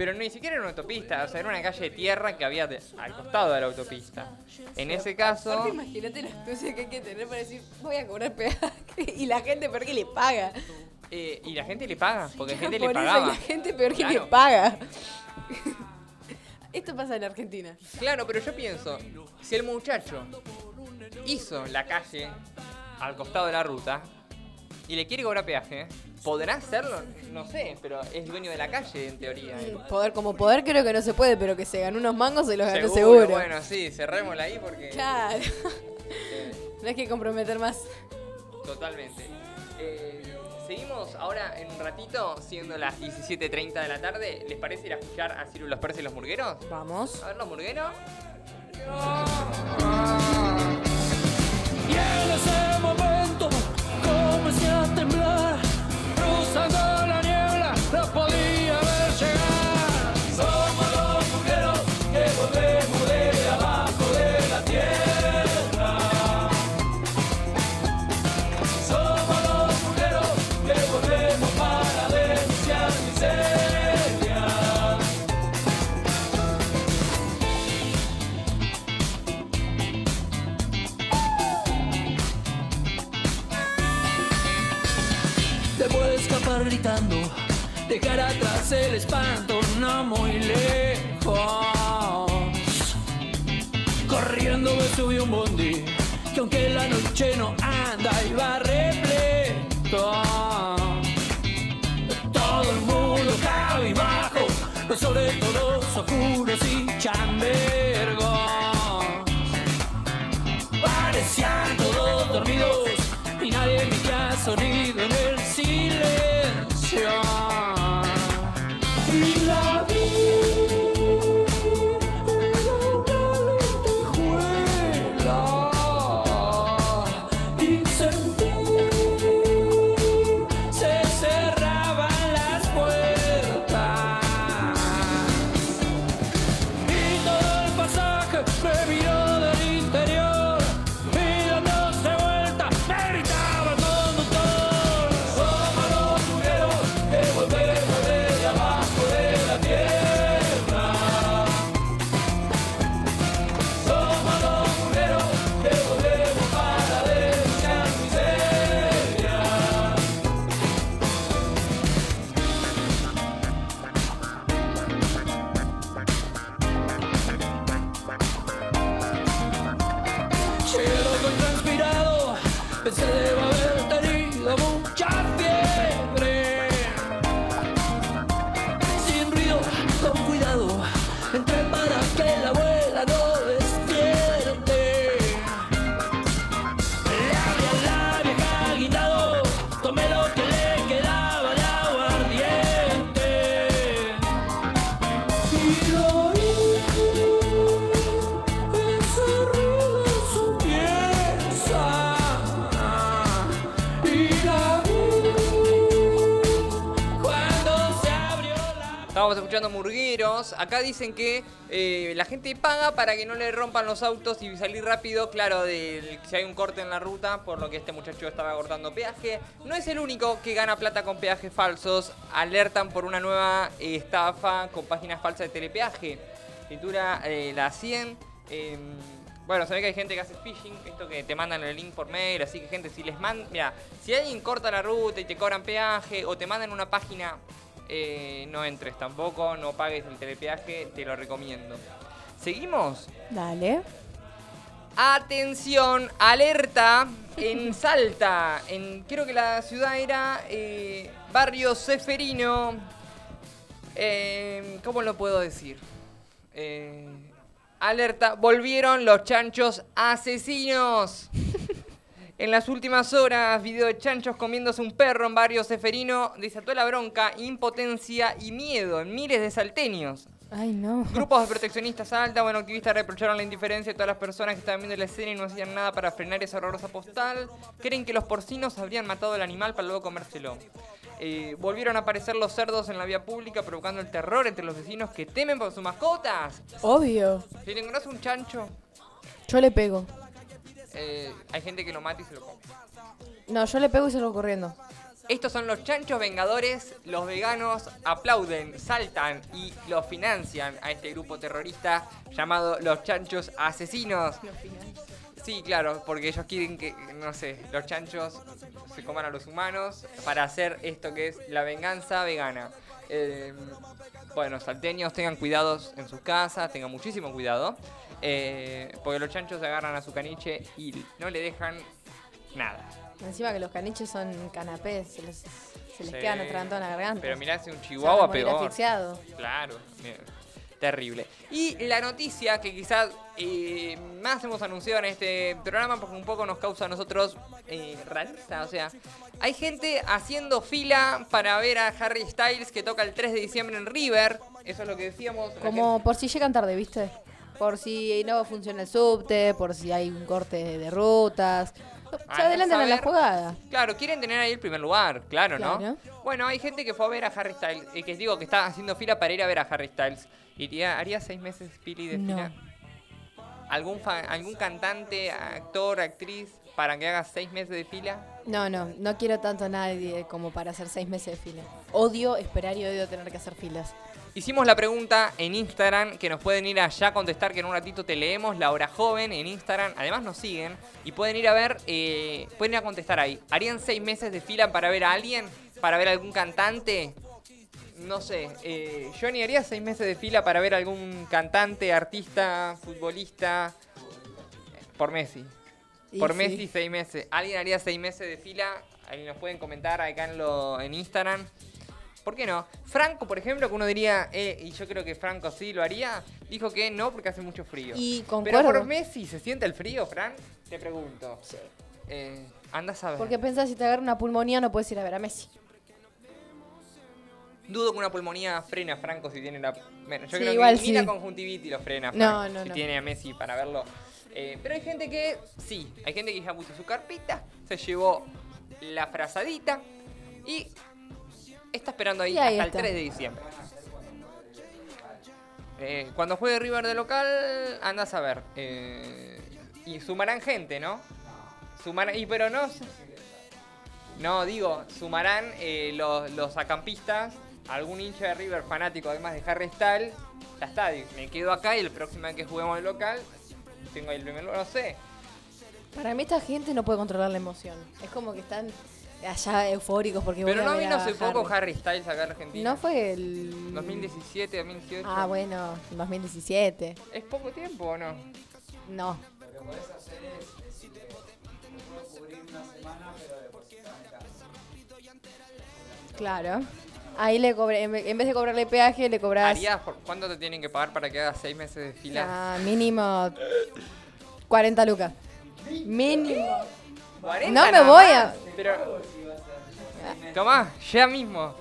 pero ni siquiera era una autopista. O sea, era una calle de tierra que había de- al costado de la autopista. En ese caso... Aparte, imagínate la astucia que hay que tener para decir, voy a cobrar peaje. Y la gente peor que le paga. eh, y la gente le paga, porque la gente Por le eso, y pagaba. la gente peor que le paga. Esto pasa en Argentina. Claro, pero yo pienso, si el muchacho hizo la calle al costado de la ruta y le quiere cobrar peaje, ¿podrá hacerlo? No sé, pero es dueño de la calle en teoría. Poder como poder creo que no se puede, pero que se ganó unos mangos se los ganó Seguro. Bueno, sí, cerrémosla ahí porque... Claro. eh, No hay que comprometer más. totalmente. Eh, seguimos ahora en un ratito, siendo las 17.30 de la tarde. ¿Les parece ir a escuchar a Ciro los Perses y los Murgueros? Vamos. A ver, los Murgueros. Y atrás el espanto, no muy lejos. Corriendo me subí un bondi, que aunque la noche no anda y va repleto. Todo el mundo cabizbajo, los sobre todos oscuros y chambergos. Escuchando Murgueros. Acá dicen que eh, la gente paga para que no le rompan los autos y salir rápido, claro, de si hay un corte en la ruta, por lo que este muchacho estaba cortando peaje. No es el único que gana plata con peajes falsos. Alertan por una nueva estafa con páginas falsas de telepeaje. Pintura eh, la 100. eh, bueno, sabés que hay gente que hace phishing, esto que te mandan el link por mail, así que gente, si les mandan, mira, si alguien corta la ruta y te cobran peaje o te mandan una página, eh, no entres tampoco, no pagues el telepeaje, te lo recomiendo. ¿Seguimos? Dale. Atención, alerta en Salta, en creo que la ciudad era eh, Barrio Seferino. Eh, ¿Cómo lo puedo decir? Eh, alerta, volvieron los chanchos asesinos. En las últimas horas, video de chanchos comiéndose un perro en Barrio Seferino desató la bronca, impotencia y miedo en miles de salteños. Ay, no. Grupos de proteccionistas alta, bueno, activistas reprocharon la indiferencia de todas las personas que estaban viendo la escena y no hacían nada para frenar esa horrorosa postal. Creen que los porcinos habrían matado al animal para luego comérselo. Eh, volvieron a aparecer los cerdos en la vía pública, provocando el terror entre los vecinos que temen por sus mascotas. Obvio. Si le encontrás un chancho, Yo le pego. Eh, hay gente que lo mata y se lo come. No, yo le pego y salgo corriendo. Estos son los chanchos vengadores, los veganos aplauden, saltan y los financian a este grupo terrorista llamado los chanchos asesinos. Sí, claro, porque ellos quieren que, no sé, los chanchos se coman a los humanos para hacer esto que es la venganza vegana. Eh, bueno, salteños, tengan cuidados en sus casas, tengan muchísimo cuidado, eh, porque los chanchos se agarran a su caniche y no le dejan nada. Encima que los caniches son canapés, se les, se les Sí. quedan atragantando en la garganta. Pero mirá, si un chihuahua asfixiado. Claro, bien. Terrible. Y la noticia que quizás eh, más hemos anunciado en este programa, porque un poco nos causa a nosotros eh, rareza, o sea, hay gente haciendo fila para ver a Harry Styles que toca el 3 de diciembre en River. Eso es lo que decíamos. Como por si llegan tarde, ¿viste? Por si no funciona el subte, por si hay un corte de rutas. Se adelantan a la jugada. Claro, quieren tener ahí el primer lugar, claro, Claro. ¿no? Bueno, hay gente que fue a ver a Harry Styles, y que digo que está haciendo fila para ir a ver a Harry Styles. Iría, ¿Haría seis meses Pili de No. fila? ¿Algún, ¿Algún cantante, actor, actriz para que haga seis meses de fila? No, no, no quiero tanto a nadie como para hacer seis meses de fila. Odio esperar y odio tener que hacer filas. Hicimos la pregunta en Instagram, que nos pueden ir allá a contestar, que en un ratito te leemos, La Hora Joven en Instagram. Además nos siguen y pueden ir a ver, eh, pueden ir a contestar ahí. ¿Harían seis meses de fila para ver a alguien? ¿Para ver a algún cantante? No sé, eh, yo ni haría seis meses de fila para ver a algún cantante, artista, futbolista. Por Messi. Y Por sí. Messi seis meses. ¿Alguien haría seis meses de fila? Ahí nos pueden comentar acá en, lo, en Instagram. ¿Por qué no? Franco, por ejemplo, que uno diría, eh, y yo creo que Franco sí lo haría, dijo que no porque hace mucho frío. Y Pero concuerdo. por Messi, ¿se siente el frío, Fran? Te pregunto. Sí. Eh, anda a saber. Porque pensás si te agarra una pulmonía no puedes ir a ver a Messi. Dudo que una pulmonía frena a Franco si tiene la. Bueno, yo Sí, creo que igual ni sí. la conjuntivitis lo frena a No, Franco, no, si no. tiene a Messi para verlo. Eh, pero hay gente que sí, hay gente que ya puso su carpita, se llevó la frazadita y está esperando ahí, hasta está. el 3 de diciembre. Eh, cuando juegue River de local, andas a ver. eh, y sumarán gente, ¿no? Sumarán, y pero no. No, digo, sumarán eh, los, los acampistas, algún hincha de River fanático además de Harry Styles. Ya está, me quedo acá y el próximo vez que juguemos el local, tengo ahí el primer lugar, no sé. Para mí esta gente no puede controlar la emoción. Es como que están allá eufóricos porque Pero no vino hace poco Harry. Styles acá en Argentina. No fue el... 2017, 2018. Ah, bueno, 2017. ¿Es poco tiempo o no? No. Claro. Ahí le cobré, en ve- en vez de cobrarle peaje, le cobras ¿Harías por cuánto te tienen que pagar para que hagas seis meses de fila? ah, mínimo 40 lucas. Mínimo. 40 No me voy a- Pero... Tomá, ya mismo.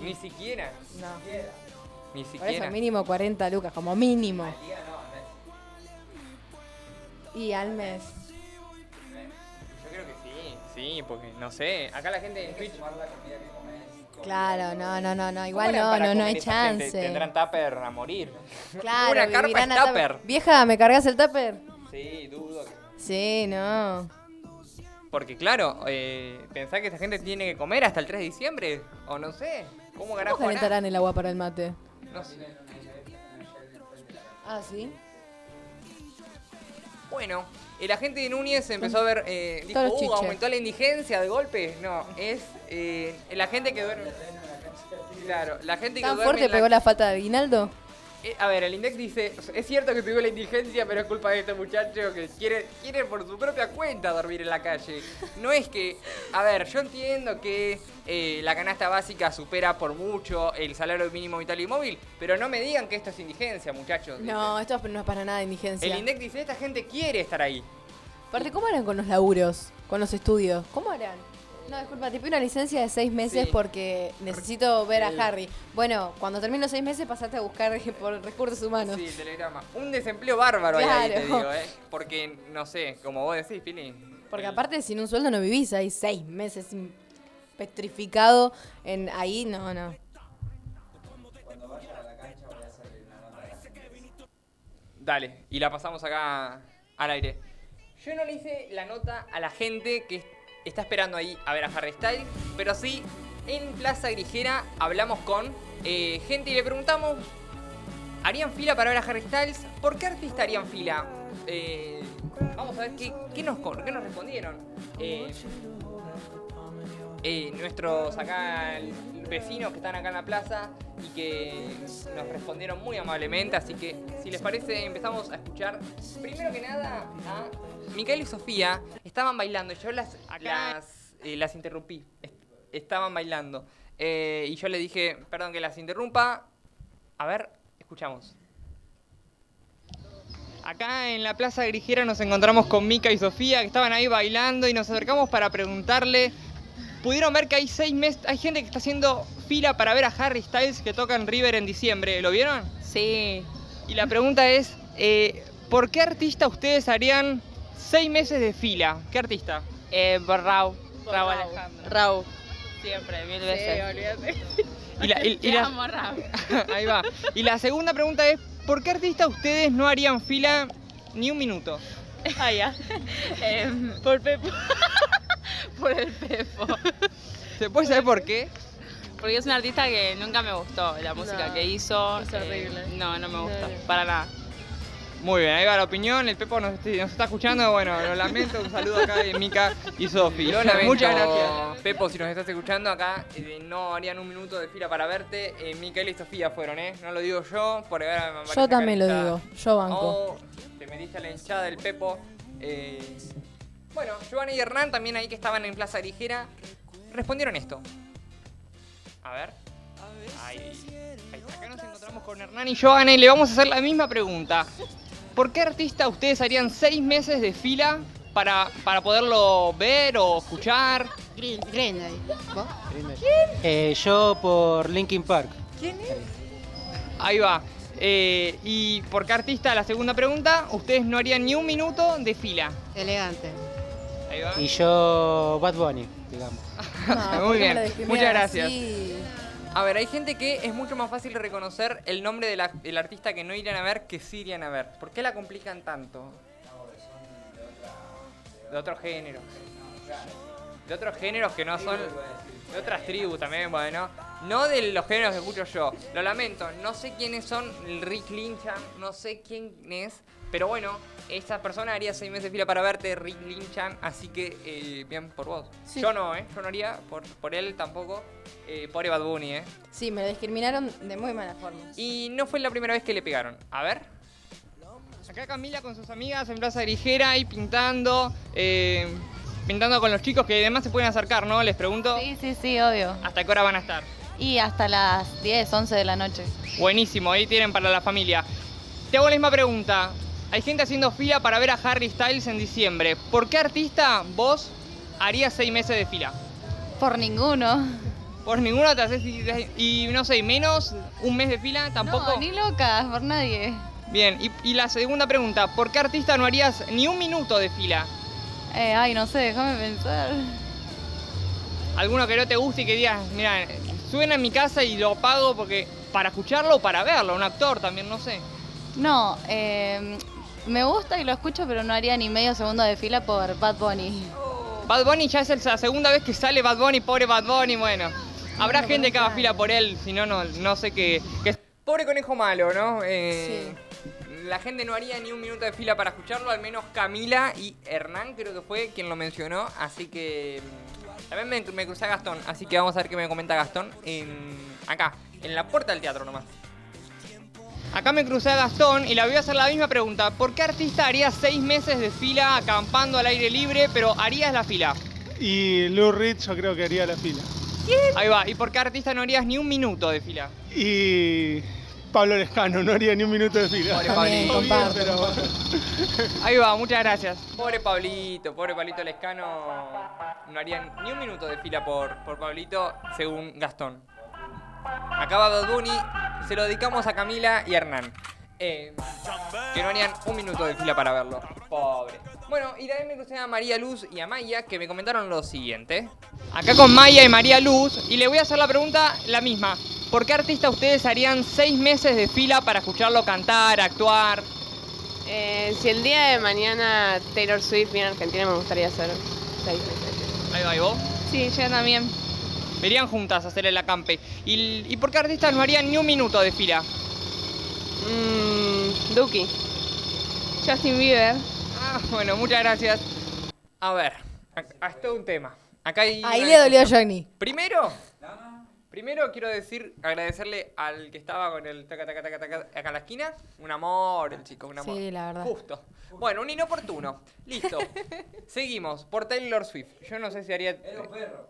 Ni siquiera. No. Ni Por siquiera. eso mínimo 40 lucas, como mínimo. Y al mes. Sí, porque no sé. Acá la gente en Twitch. Claro, no, no, no, no. Igual ¿Cómo no, no, no hay gente? chance. Tendrán tupper a morir. Claro, Una carpa es tupper. Vieja, ¿me cargas el tupper? Sí, dudo. que- Sí, no. Porque claro, eh, pensá que esa gente tiene que comer hasta el 3 de diciembre. O no sé. ¿Cómo ¿Cómo carajo harán? calentarán el agua para el mate? No sé. Ah, ¿sí? Bueno, el agente de Núñez empezó a ver, eh, dijo, Todos uh, chiches. aumentó la indigencia de golpe. No, es eh, la gente que duerme. Claro, la gente que ¿Tan duerme. fuerte en la- pegó la falta de aguinaldo? Eh, a ver, el Index dice, es cierto que tuvo la indigencia, pero es culpa de este muchacho que quiere, quiere por su propia cuenta dormir en la calle. No es que, a ver, yo entiendo que eh, la canasta básica supera por mucho el salario mínimo vital y móvil, pero no me digan que esto es indigencia, muchachos. dice. No, esto no es para nada indigencia. El Index dice, esta gente quiere estar ahí. Aparte, ¿cómo harán con los laburos? Con los estudios. ¿Cómo harán? No, disculpa, te pido una licencia de seis meses Sí. porque necesito ver a El- Harry. Bueno, cuando termino los seis meses pasaste a buscar por recursos humanos. Sí, el telegrama. Un desempleo bárbaro ahí, te digo, ¿eh? Porque, no sé, como vos decís, Pili. Porque el- aparte, sin un sueldo no vivís ahí seis meses petrificado en ahí, no, no. Dale, y la pasamos acá al aire. Yo no le hice la nota a la gente que está esperando ahí a ver a Harry Styles, pero sí en Plaza Grijera hablamos con eh, gente y le preguntamos, ¿harían fila para ver a Harry Styles? ¿Por qué artista harían fila? Eh, vamos a ver qué, qué nos, qué nos respondieron. Eh, nuestros acá vecinos que están acá en la plaza y que nos respondieron muy amablemente, así que si les parece empezamos a escuchar primero que nada a Micael y Sofía estaban bailando y yo las las, eh, las interrumpí, Est- estaban bailando Eh, y yo le dije, perdón que las interrumpa, a ver, escuchamos. Acá en la Plaza Grijera nos encontramos con Mica y Sofía que estaban ahí bailando y nos acercamos para preguntarle. Pudieron ver que hay seis meses, hay gente que está haciendo fila para ver a Harry Styles que toca en River en diciembre. ¿Lo vieron? Sí. Y la pregunta es, eh, ¿por qué artista ustedes harían seis meses de fila? ¿Qué artista? Eh, por Raúl. Por Raúl. Alejandro. Raúl. Siempre, mil veces. olvídate. Y la, y- y Te la- amo, Raúl. ahí va. Y la segunda pregunta es, ¿por qué artista ustedes no harían fila ni un minuto? Ah, ya. Em, por Pepo. por el Pepo. ¿Se puede saber por qué? Porque es un artista que nunca me gustó la música No, que hizo. es eh, horrible. no, no me gusta. No, no. Para nada. Muy bien, ahí va la opinión. El Pepo nos, este- nos está escuchando. Bueno, lo lamento. Un saludo acá de Mica y Sofi. Lo lamento, Muchas gracias. Pepo, si nos estás escuchando acá, eh, no harían un minuto de fila para verte. Eh, y Sofía fueron, ¿eh? No lo digo yo, por ahora me Yo también lo digo, yo banco. Oh, te metiste a la hinchada del Pepo. Eh, bueno, Giovanna y Hernán también ahí que estaban en Plaza Ligera respondieron esto. A ver. Ahí, ahí está. Acá nos encontramos con Hernán y Giovanna y le vamos a hacer la misma pregunta. ¿Por qué artista ustedes harían seis meses de fila para, para poderlo ver o escuchar? Green, Green Day. ¿Vos? Eh, yo por Linkin Park. Ahí va. Eh, y por qué artista, la segunda pregunta, ustedes no harían ni un minuto de fila. Elegante. Ahí va. Y yo Bad Bunny, digamos. No, Muy ¿por qué bien, muchas gracias. A ver, hay gente que es mucho más fácil reconocer el nombre del artista que no irían a ver que sí irían a ver. ¿Por qué la complican tanto? De otros géneros. De otros géneros que no son. De otras tribus también, bueno. No de los géneros que escucho yo. Lo lamento, no sé quiénes son Rick Linchan, no sé quién es. Pero bueno, esta persona haría seis meses de fila para verte, Rick Linchan. Así que, eh, bien por vos. Sí. Yo no, ¿eh? Yo no haría, por, por él tampoco. Eh, pobre Bad Bunny, ¿eh? Sí, me lo discriminaron de muy mala forma. Y no fue la primera vez que le pegaron. A ver. Acá Camila con sus amigas en Plaza Grijera ahí pintando. eh, pintando con los chicos que además se pueden acercar, ¿no? Les pregunto. Sí, sí, sí, obvio. ¿Hasta qué hora van a estar? Y hasta las 10, 11 de la noche. Buenísimo, ahí tienen para la familia. Te hago la misma pregunta. Hay gente haciendo fila para ver a Harry Styles en diciembre. ¿Por qué artista vos harías seis meses de fila? Por ninguno. Por ninguno te haces y, y no sé, menos un mes de fila tampoco. No, ni locas, por nadie. Bien, y, y la segunda pregunta, ¿por qué artista no harías ni un minuto de fila? Eh, ay, no sé, déjame pensar. Alguno que no te guste y que digas, mira, suena en mi casa y lo pago porque para escucharlo o para verlo, un actor también, no sé. No, eh, me gusta y lo escucho, pero no haría ni medio segundo de fila por Bad Bunny. Bad Bunny ya es la segunda vez que sale Bad Bunny, pobre Bad Bunny, bueno. Habrá gente que haga fila por él, si no, no, no sé qué. qué- Pobre conejo malo, ¿no? Eh, La gente no haría ni un minuto de fila para escucharlo, al menos Camila y Hernán creo que fue quien lo mencionó, así que mm, también me, me crucé a Gastón, así que vamos a ver qué me comenta Gastón en, acá, en la puerta del teatro nomás. Acá me crucé a Gastón y le voy a hacer la misma pregunta. ¿Por qué artista harías seis meses de fila acampando al aire libre, pero harías la fila? Y Lou Reed yo creo que haría la fila. Ahí va. ¿Y por qué artista no harías ni un minuto de fila? Y Pablo Lescano no haría ni un minuto de fila. Pobre Pablito. comparto. Pero Ahí va, muchas gracias. Pobre Pablito, pobre Pablito Lescano. No harían ni un minuto de fila por, por Pablito, según Gastón. Acá va Bad Bunny, se lo dedicamos a Camila y Hernán. Eh, que no harían un minuto de fila para verlo. Pobre. Bueno, y también me crucé a María Luz y a Maya que me comentaron lo siguiente. Acá con Maya y María Luz, y le voy a hacer la pregunta la misma. ¿Por qué artista ustedes harían seis meses de fila para escucharlo cantar, actuar? Eh, si el día de mañana Taylor Swift viene a Argentina, me gustaría hacer seis meses. Ahí va, ¿y vos? Sí, yo también. Verían juntas a hacer el acampe. ¿Y, ¿Y por qué artistas no harían ni un minuto de fila? Mmm, Duki. Justin Bieber. Ah, bueno, muchas gracias. A ver, acá es todo un tema. Acá hay Ahí le dolió a. Johnny. Primero, primero quiero decir, agradecerle al que estaba con el taca taca taca taca acá en la esquina. Un amor, el chico, un amor. Sí, la verdad. Justo. Bueno, un inoportuno. Listo. Seguimos. Por Taylor Swift. Yo no sé si haría. Era un perro.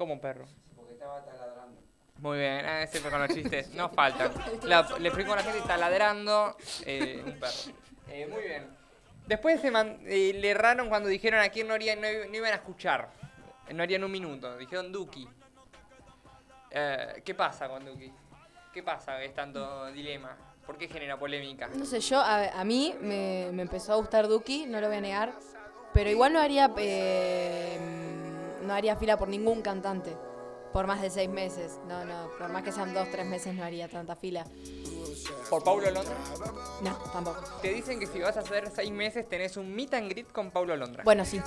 ¿Cómo un perro? Porque estaba taladrando. Muy bien, ah, siempre con los chistes. No faltan. La- le explico a la gente está ladrando eh, un perro. Eh, muy bien. Después se man- eh, le erraron cuando dijeron a quién no, harían, no, iban a escuchar. No harían un minuto. Dijeron Duki. Eh, ¿Qué pasa con Duki? ¿Qué pasa? Es tanto dilema. ¿Por qué genera polémica? No sé, yo, a, a mí me, me empezó a gustar Duki, no lo voy a negar, pero igual no haría, eh, no haría fila por ningún cantante por más de seis meses. No, no, por más que sean dos, tres meses no haría tanta fila. ¿Por Paulo Londra? No, tampoco. Te dicen que si vas a hacer seis meses tenés un meet and greet con Paulo Londra. Bueno, sí.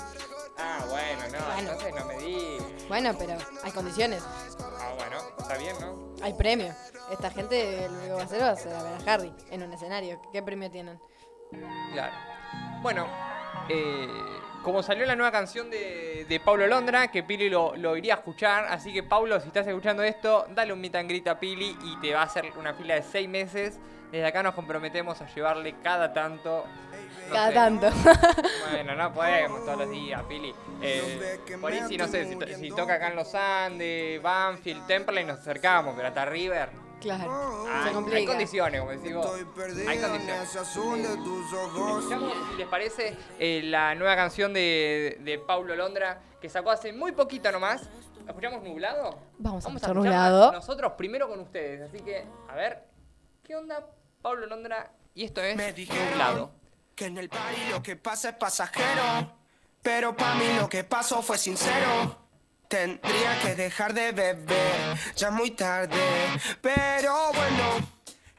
Ah, bueno, no, Bueno. entonces no me di. Bueno, pero hay condiciones, Ah, bueno, está bien, ¿no? hay premio. Esta gente lo único que va a hacer va a ser a ver a Harry en un escenario. ¿Qué premio tienen? Claro. Bueno, eh, como salió la nueva canción de, de Paulo Londra, que Pili lo, lo iría a escuchar, así que Paulo, si estás escuchando esto, dale un meet and greet a Pili y te va a hacer una fila de seis meses. Desde acá nos comprometemos a llevarle cada tanto. no Cada sé, tanto. Bueno, no podemos todos los días, Pili. Eh, por ahí sí, no sé, si, si toca acá en Los Andes, Banfield, Temple, nos acercamos, pero hasta River. Claro, Hay, se hay condiciones, como decís vos. Hay condiciones. Escuchamos, si les parece, eh, la nueva canción de, de Paulo Londra que sacó hace muy poquito nomás. ¿Escuchamos nublado? Vamos a escuchar Nublado. Nosotros primero con ustedes. Así que, a ver, ¿qué onda Paulo Londra? Y esto es Me dijeron nublado. que en el party lo que pasa es pasajero. Pero para mí lo que pasó fue sincero. Tendría que dejar de beber, ya muy tarde. Pero bueno,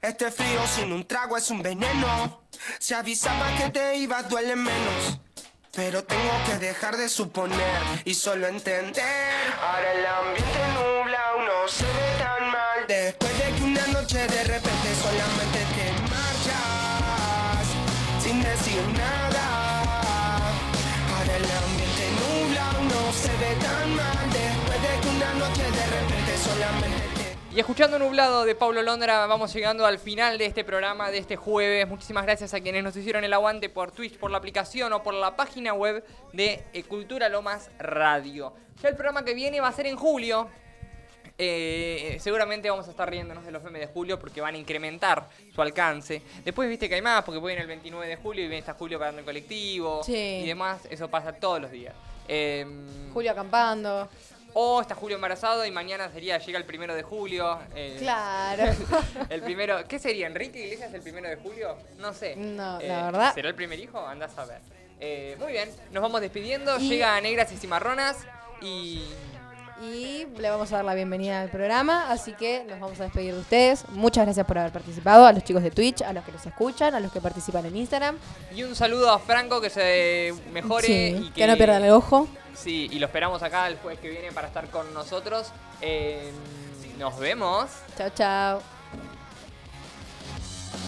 este frío sin un trago es un veneno. Se avisaba que te ibas, duele menos. Pero tengo que dejar de suponer y solo entender. Ahora el ambiente nubla, no se ve tan mal. Después de que una noche de repente solamente te marchas sin decir nada. Ahora el ambiente nubla, no se ve tan mal. Y escuchando Nublado de Paulo Londra, vamos llegando al final de este programa de este jueves. Muchísimas gracias a quienes nos hicieron el aguante por Twitch, por la aplicación o por la página web de eh, Cultura Lomas Radio. Ya el programa que viene va a ser en julio. Eh, seguramente vamos a estar riéndonos de los memes de julio porque van a incrementar su alcance. Después viste que hay más porque viene el 29 de julio y viene está Julio pagando el colectivo Sí. y demás. Eso pasa todos los días. Em, Julio acampando. O está Julio embarazado y mañana sería, llega el primero de julio. eh, Claro. El primero, ¿qué sería? ¿Enrique Iglesias el primero de julio? No sé. Eh, No, la verdad. ¿Será el primer hijo? Andás a ver. Eh, muy bien, nos vamos despidiendo. Y- Llega Negras y Cimarronas y. Y le vamos a dar la bienvenida al programa, así que nos vamos a despedir de ustedes. Muchas gracias por haber participado, a los chicos de Twitch, a los que nos escuchan, a los que participan en Instagram. Y un saludo a Franco que se mejore Sí, y que no pierdan el ojo. Sí, y lo esperamos acá el jueves que viene para estar con nosotros. Eh, nos vemos. Chao, chao.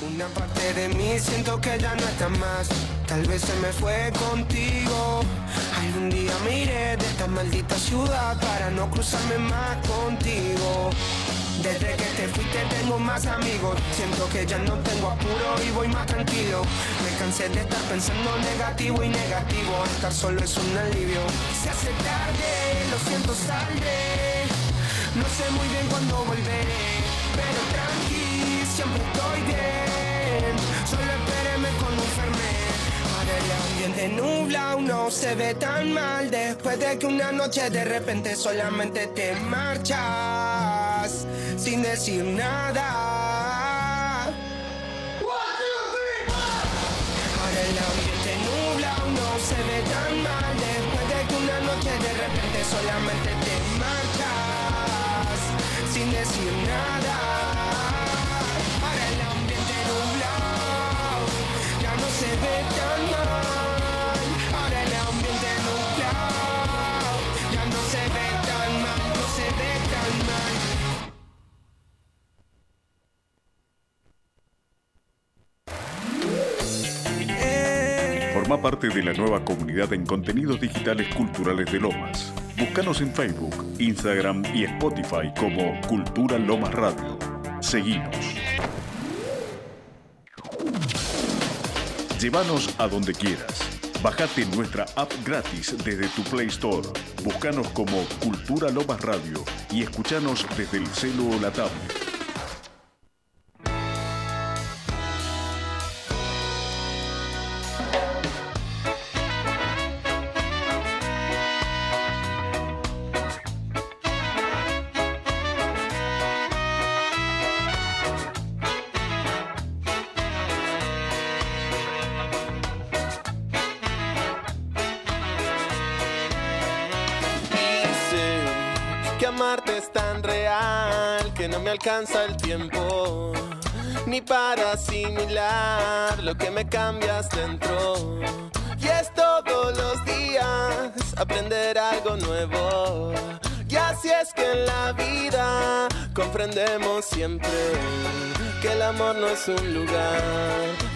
Una parte de mí siento que ya no está más. Tal vez se me fue contigo. Algún día me iré de esta maldita ciudad para no cruzarme más contigo. Desde que te fuiste tengo más amigos. Siento que ya no tengo apuro y voy más tranquilo. Me cansé de estar pensando negativo y negativo. Estar solo es un alivio. Se hace tarde, lo siento, saldré. No sé muy bien cuándo volveré, pero tranqui, siempre estoy bien. Solo espéreme el ambiente nubla, no se ve tan mal. Después de que una noche de repente solamente te marchas sin decir nada. Ahora el ambiente nubla, no se ve tan mal. Después de que una noche de repente solamente te marchas sin decir nada. Parte de la nueva comunidad en contenidos digitales culturales de Lomas. Búscanos en Facebook, Instagram y Spotify como Cultura Lomas Radio. Seguinos. Llévanos a donde quieras. Bájate nuestra app gratis desde tu Play Store. Búscanos como Cultura Lomas Radio y escuchanos desde el celu o la tablet. Alcanza el tiempo ni para asimilar lo que me cambias dentro. Y es todos los días aprender algo nuevo. Y así es que en la vida comprendemos siempre que el amor no es un lugar,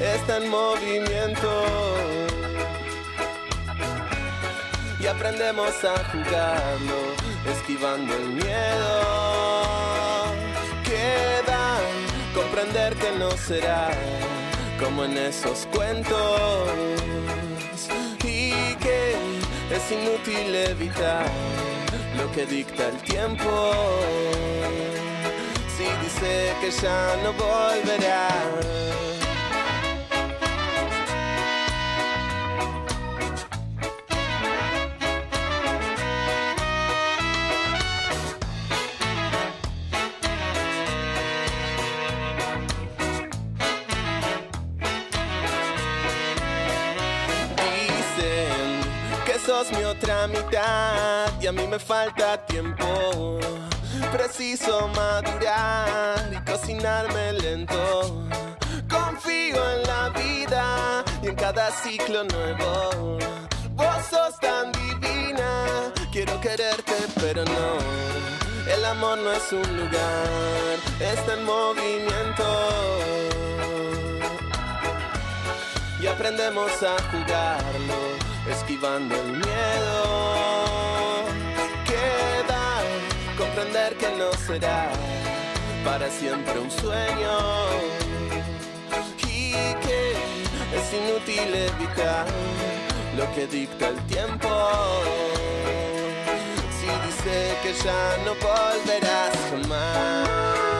está en movimiento y aprendemos a jugarlo, esquivando el miedo. Comprender que no será como en esos cuentos y que es inútil evitar lo que dicta el tiempo. Si dice que ya no volverá. Mi otra mitad y a mí me falta tiempo. Preciso madurar y cocinarme lento. Confío en la vida y en cada ciclo nuevo. Vos sos tan divina, quiero quererte pero no. El amor no es un lugar, está en movimiento y aprendemos a jugarlo, esquivando el miedo. Queda comprender que no será para siempre un sueño y que es inútil evitar lo que dicta el tiempo. Si dice que ya no volverás jamás.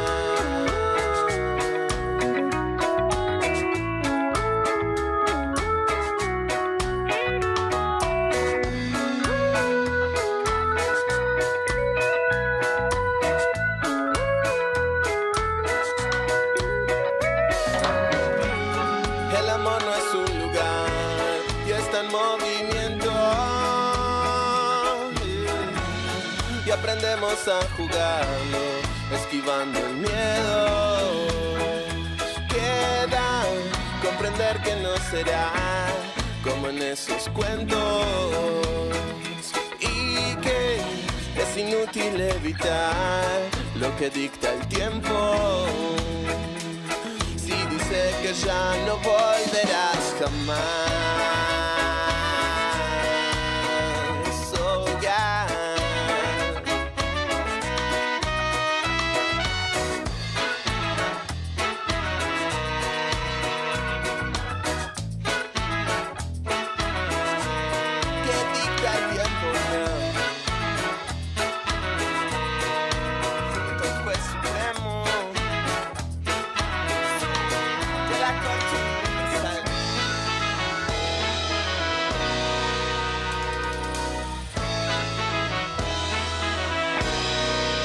A esquivando el miedo. Queda comprender que no será como en esos cuentos y que es inútil evitar lo que dicta el tiempo. Si dice que ya no volverás jamás.